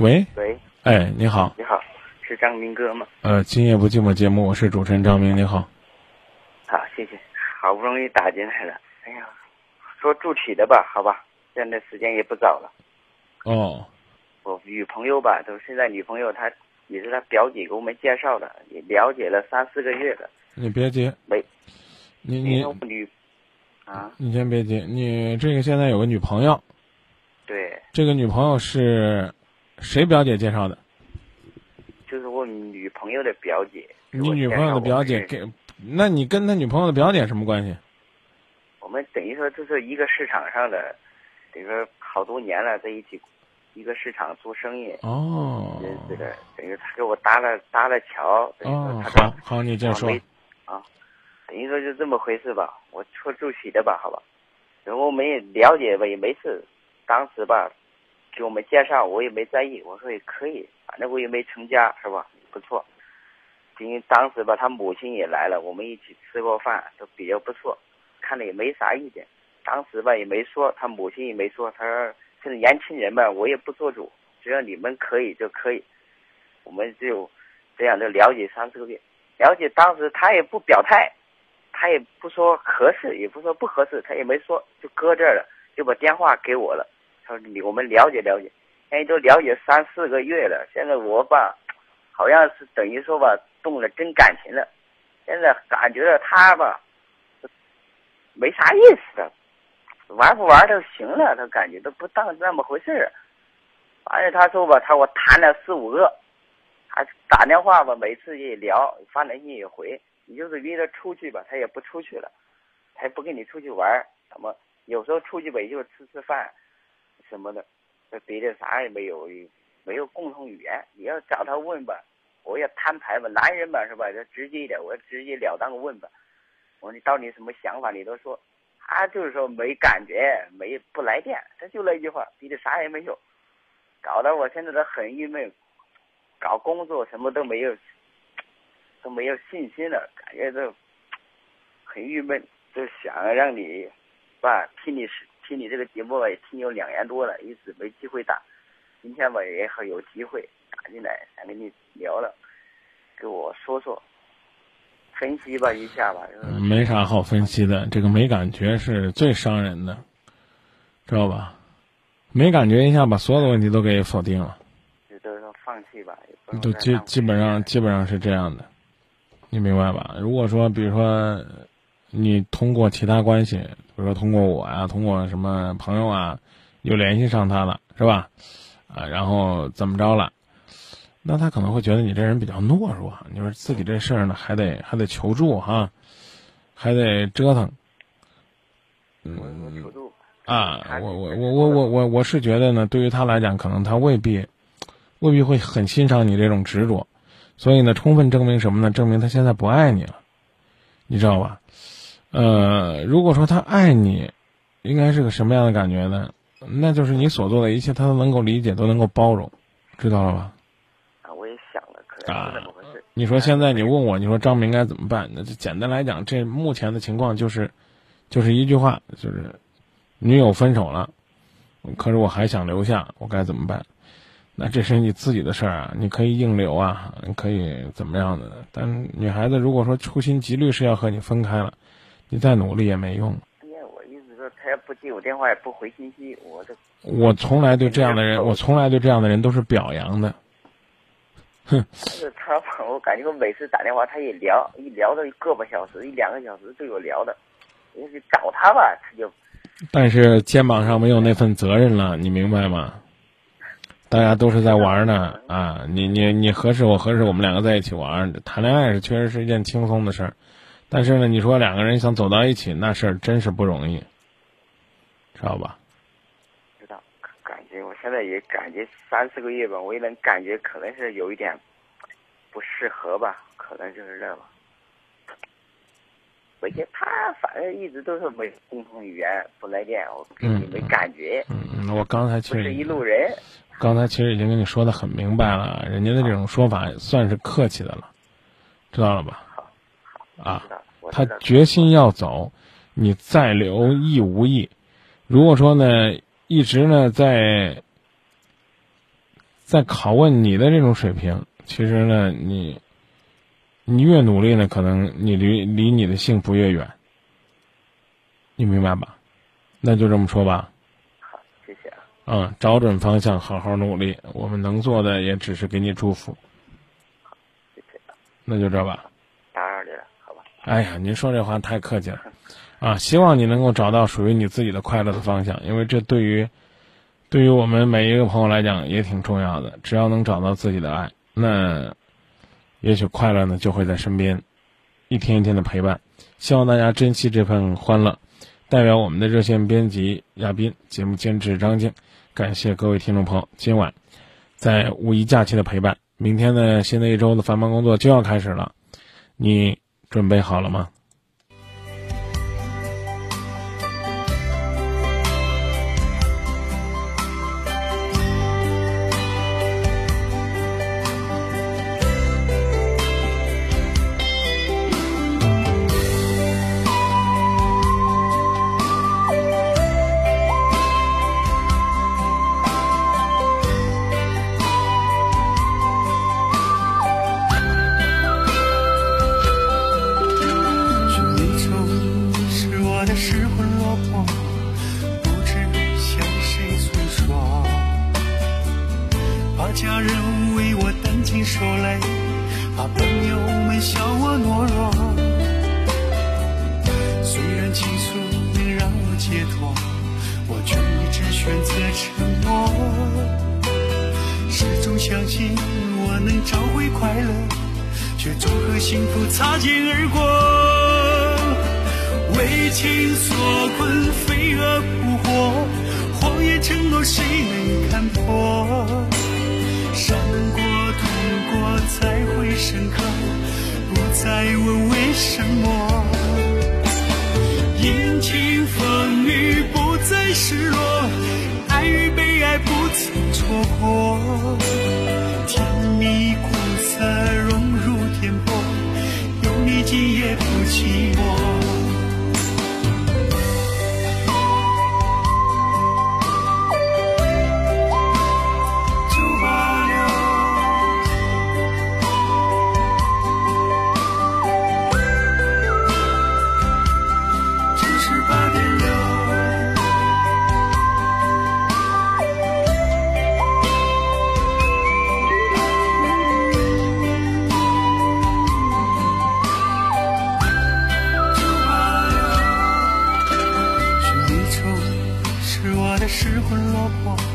喂，喂，哎，你好，你好，是张明哥吗？呃，今夜不寂寞节目，我是主持人张明，你好。好，谢谢，好不容易打进来了。哎呀，说具体的吧，好吧，现在时间也不早了。哦，我女朋友吧，都现在女朋友她也是她表姐给我们介绍的，也了解了三四个月了。你别急，没，你你我女。啊，你先别急，你这个现在有个女朋友，对，这个女朋友是谁表姐介绍的？就是我女朋友的表姐。你女朋友的表姐给，那你跟他女朋友的表姐什么关系？我们等于说就是一个市场上的，等于说好多年了，在一起一个市场做生意。哦，认识的，等于他给我搭了搭了桥。哦，好好，你接着说。啊，等于说就这么回事吧，我说住起的吧，好吧。然后我们也了解吧，也没事。当时吧，给我们介绍，我也没在意，我说也可以，反正我也没成家，是吧？不错。因为当时吧，他母亲也来了，我们一起吃过饭，都比较不错，看了也没啥意见。当时吧也没说，他母亲也没说，他说现在年轻人嘛，我也不做主，只要你们可以就可以。我们就这样就了解三四个月，了解当时他也不表态，他也不说合适，也不说不合适，他也没说，就搁这儿了，就把电话给我了。他说你我们了解了解，现在都了解三四个月了，现在我吧。好像是等于说吧，动了真感情了。现在感觉到他吧，没啥意思的，玩不玩都行了。他感觉都不当那么回事儿。反正他说吧，他我谈了四五个，还打电话吧，每次也聊，发短信也回。你就是约他出去吧，他也不出去了，他也不跟你出去玩。什么有时候出去吧，也就吃吃饭什么的，这别的啥也没有。没有共同语言，你要找他问吧，我要摊牌吧，男人嘛是吧？就直接一点，我直截了当问吧。我说你到底什么想法？你都说，他就是说没感觉，没不来电，他就那句话，别的啥也没有，搞得我现在都很郁闷，搞工作什么都没有，都没有信心了，感觉都很郁闷，就想让你，吧，替你听你这个节目也听有两年多了，一直没机会打。今天吧也好有机会打进来，想跟你聊聊，给我说说，分析吧一下吧。没啥好分析的，这个没感觉是最伤人的，知道吧？没感觉一下把所有的问题都给否定了。都是说放弃吧。都基基本上基本上是这样的，你明白吧？如果说比如说你通过其他关系，比如说通过我呀，通过什么朋友啊，又联系上他了，是吧？啊，然后怎么着了？那他可能会觉得你这人比较懦弱。你说自己这事儿呢，还得还得求助哈，还得折腾。嗯，求助啊，我我我我我我我是觉得呢，对于他来讲，可能他未必未必会很欣赏你这种执着。所以呢，充分证明什么呢？证明他现在不爱你了，你知道吧？呃，如果说他爱你，应该是个什么样的感觉呢？那就是你所做的一切，他都能够理解，都能够包容，知道了吧？啊，我也想了，可能是怎么回事？你说现在你问我，你说张明该怎么办？那就简单来讲，这目前的情况就是，就是一句话，就是女友分手了，可是我还想留下，我该怎么办？那这是你自己的事儿啊，你可以硬留啊，你可以怎么样的？但女孩子如果说处心积虑是要和你分开了，你再努力也没用。我意思说他也不接我电话，也不回信息，我这我从来对这样的人，我从来对这样的人都是表扬的。哼，是他，我感觉我每次打电话，他一聊，一聊到一个把小时，一两个小时就有聊的。我去找他吧，他就。但是肩膀上没有那份责任了，你明白吗？大家都是在玩呢啊！你你你合适，我合适，我们两个在一起玩，谈恋爱是确实是一件轻松的事儿。但是呢，你说两个人想走到一起，那事儿真是不容易。知道吧？知道，感觉我现在也感觉三四个月吧，我也能感觉可能是有一点不适合吧，可能就是这吧。而且他反正一直都是没共同语言，不来电，我跟你没感觉。嗯，我刚才其实是一路人。刚才其实已经跟你说的很明白了，人家的这种说法算是客气的了，知道了吧？好，啊，他决心要走，你再留意无益。如果说呢，一直呢在在拷问你的这种水平，其实呢，你你越努力呢，可能你离离你的幸福越远。你明白吧？那就这么说吧。好，谢谢啊。嗯，找准方向，好好努力。我们能做的也只是给你祝福。好谢谢。那就这吧。哎呀，您说这话太客气了，啊！希望你能够找到属于你自己的快乐的方向，因为这对于对于我们每一个朋友来讲也挺重要的。只要能找到自己的爱，那也许快乐呢就会在身边，一天一天的陪伴。希望大家珍惜这份欢乐。代表我们的热线编辑亚斌，节目监制张静，感谢各位听众朋友今晚在五一假期的陪伴。明天呢，新的一周的繁忙工作就要开始了，你准备好了吗？怕朋友们笑我懦弱。虽然倾诉能让我解脱，我却一直选择沉默。始终相信我能找回快乐，却总和幸福擦肩而过。为情所困，飞蛾扑火，谎言承诺谁能看破？伤过、痛过，才会，再问为什么。阴晴风雨，不再失落，爱与被爱不曾错过。甜蜜苦涩融入天簸，有你今夜不寂。 어